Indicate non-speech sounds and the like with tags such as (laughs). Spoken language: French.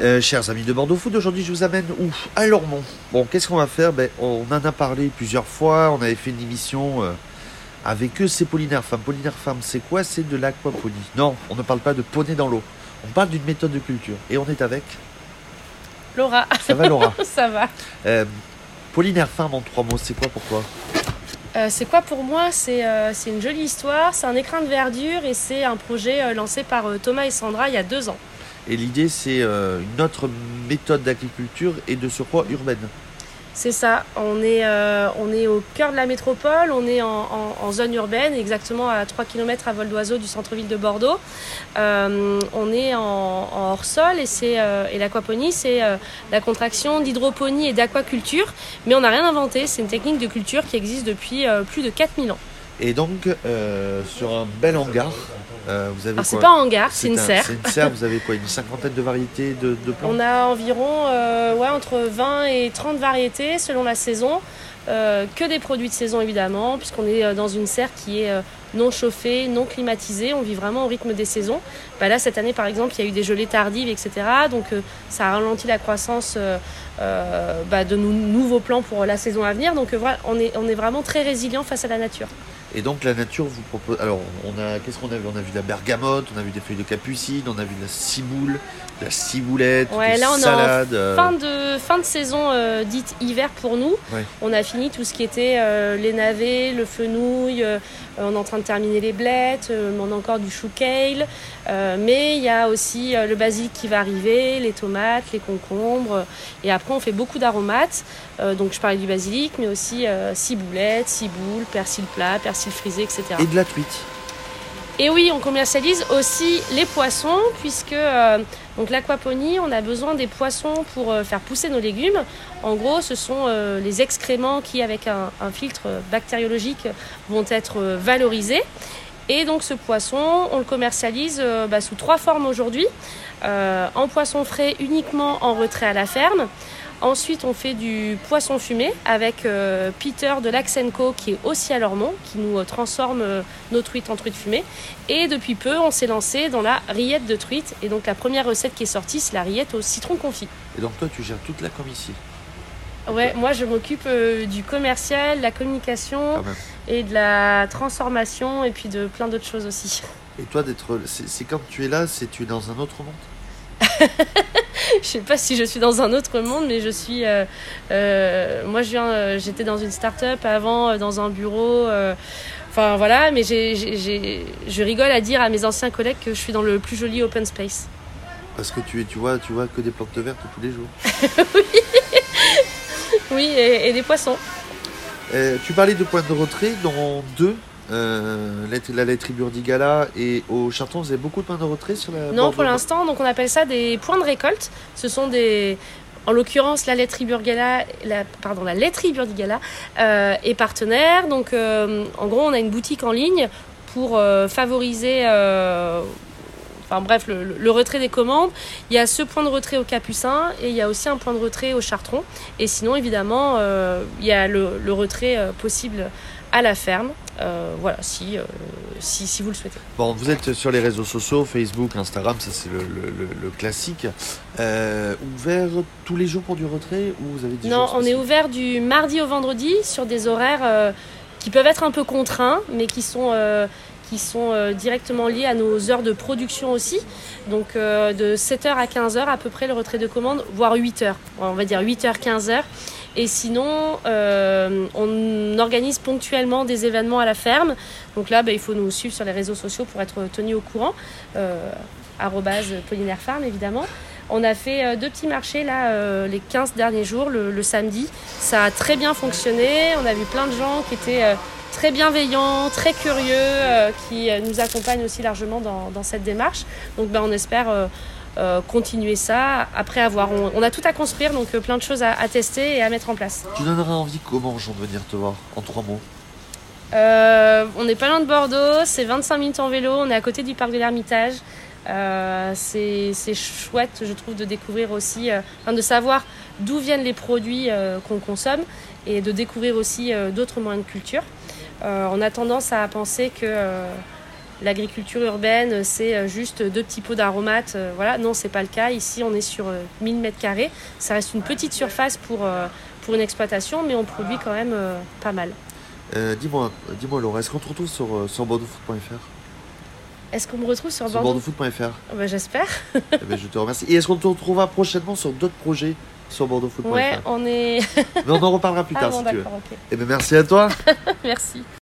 Euh, chers amis de Bordeaux Food, aujourd'hui je vous amène où? À Lormont. Bon, qu'est-ce qu'on va faire? Ben, On en a parlé plusieurs fois, on avait fait une émission euh, avec eux, c'est Polinaire Femme. Polinaire Femme, c'est quoi? C'est de l'aquaponie. Non, on ne parle pas de poney dans l'eau. On parle d'une méthode de culture. Et on est avec Laura. Ça va Laura? (laughs) Ça va. Euh, Polinaire en trois mots, c'est quoi pourquoi Euh, c'est quoi pour moi? C'est c'est une jolie histoire, c'est un écrin de verdure et c'est un projet lancé par Thomas et Sandra il y a deux ans. Et l'idée, c'est euh, une autre méthode d'agriculture et de surcroît urbaine. C'est ça, on est, euh, on est au cœur de la métropole, on est en, zone urbaine, exactement à 3 km à vol d'oiseau du centre-ville de Bordeaux. Euh, on est en, hors-sol et, c'est, et l'aquaponie, c'est la contraction d'hydroponie et d'aquaculture, mais on n'a rien inventé, c'est une technique de culture qui existe depuis plus de 4000 ans. Et donc, euh, sur un bel hangar, euh, vous avez Alors c'est quoi pas un hangar, c'est une un- serre. C'est une serre, vous avez quoi Une cinquantaine de variétés de, de plantes On a environ euh, ouais, entre 20 et 30 variétés selon la saison. Euh, que des produits de saison évidemment, puisqu'on est euh, dans une serre qui est euh, non chauffée, non climatisée. On vit vraiment au rythme des saisons. Bah là, cette année par exemple, il y a eu des gelées tardives, etc. Donc euh, ça a ralenti la croissance euh, bah, de nou- nouveaux plants pour la saison à venir. Donc voilà, on est, on est vraiment très résilient face à la nature. Et donc la nature vous propose. Alors on a qu'est-ce qu'on a vu? On a vu de la bergamote, on a vu des feuilles de capucine, on a vu de la ciboule, de la ciboulette, Ouais, des là, on est en salades. Fin de, fin de saison euh, dite hiver pour nous. Ouais. On a fini tout ce qui était euh, les navets, le fenouil, euh, on est en train de terminer les blettes, euh, on a encore du chou kale. mais il y a aussi le basilic qui va arriver, les tomates, les concombres. Et après, on fait beaucoup d'aromates. Donc, je parlais du basilic, mais aussi ciboulette, ciboule, persil plat, persil frisé, etc. Et de la truite. Et oui, on commercialise aussi les poissons, puisque euh, donc l'aquaponie, on a besoin des poissons pour euh, faire pousser nos légumes. En gros, ce sont euh, les excréments qui, avec un, filtre bactériologique, vont être valorisés. Et donc ce poisson, on le commercialise bah, sous trois formes aujourd'hui. En poisson frais uniquement en retrait à la ferme. Ensuite, on fait du poisson fumé avec euh, Peter de l'Axenco qui est aussi à Lormont, qui nous euh, transforme euh, nos truites en truites fumées. Et depuis peu, on s'est lancé dans la rillette de truite. Et donc la première recette qui est sortie, c'est la rillette au citron confit. Et donc toi tu gères toute la com ici. Ouais, moi je m'occupe euh, du commercial, de la communication même. et de la transformation et puis de plein d'autres choses aussi. Et toi d'être. C'est c'est quand tu es là, c'est tu es dans un autre monde? (laughs) (laughs) je sais pas si je suis dans un autre monde, mais je suis. euh, euh, moi, je viens. euh, J'étais dans une start-up avant, dans un bureau. Enfin voilà, mais j'ai, j'ai- j'ai- je rigole à dire à mes anciens collègues que je suis dans le plus joli open space. Parce que tu es, tu vois, tu vois que des plantes vertes tous les jours. (laughs) Oui, et, et des poissons. Euh, tu parlais de points de retrait, dont deux. Euh, la- la laiterie Burdigala et au Charton, vous avez beaucoup de points de retrait sur la Non, pour l'instant, donc on appelle ça des points de récolte. Ce sont des, en l'occurrence, la laiterie Burgala, la, pardon, la laiterie Burdigala euh, est partenaire. Donc, euh, en gros, on a une boutique en ligne pour euh, favoriser. Enfin bref, le, retrait des commandes. Il y a ce point de retrait au Capucin et il y a aussi un point de retrait au Chartron. Et sinon, évidemment, il y a le, le retrait possible à la ferme. Euh, voilà, si, euh, si, si vous le souhaitez. Bon, vous êtes sur les réseaux sociaux, Facebook, Instagram, ça c'est le, le- le- le classique. Euh, ouvert tous les jours pour du retrait ou vous avez des Non, on est ouvert du mardi au vendredi sur des horaires qui peuvent être un peu contraints, mais qui sont, qui sont euh, directement liés à nos heures de production aussi. Donc euh, de 7h à 15h à peu près le retrait de commande, voire 8h. On va dire 8h, 15h. Et sinon, euh, on organise ponctuellement des événements à la ferme. Donc là, bah, il faut nous suivre sur les réseaux sociaux pour être tenu au courant. Euh, arrobase Pollinaire Farm, évidemment. On a fait euh, deux petits marchés là euh, les 15 derniers jours, le, samedi. Ça a très bien fonctionné. On a vu plein de gens qui étaient très bienveillants, très curieux, qui nous accompagnent aussi largement dans, dans cette démarche. Donc ben, on espère euh, continuer ça après avoir. On, on a tout à construire, donc euh, plein de choses à, à tester et à mettre en place. Tu donneras envie comment aux gens de venir te voir en trois mots Euh, on n'est pas loin de Bordeaux, c'est 25 minutes en vélo, on est à côté du parc de l'Ermitage. Euh, c'est chouette, je trouve, de découvrir aussi, enfin, de savoir d'où viennent les produits qu'on consomme et de découvrir aussi d'autres moyens de culture. On a tendance à penser que l'agriculture urbaine, c'est euh, juste deux petits pots d'aromates. euh, voilà, non, c'est pas le cas. Ici, on est sur euh, 1000 mètres carrés. Ça reste une petite surface pour, euh, pour une exploitation, mais on produit quand même euh, pas mal. Euh, dis-moi, dis-moi Laura, est-ce qu'on te retrouve sur, euh, sur bordeauxfoot.fr Est-ce qu'on me retrouve sur Sur Bordeaux? bordeauxfoot.fr Oh, bah, J'espère. Eh ben, je te remercie. Et est-ce qu'on te retrouvera prochainement sur d'autres projets sur bordeauxfoot.fr Ouais, on est. Mais on en reparlera plus (laughs) Ah tard bon, si tu veux. Eh ben, merci à toi. (laughs) Merci.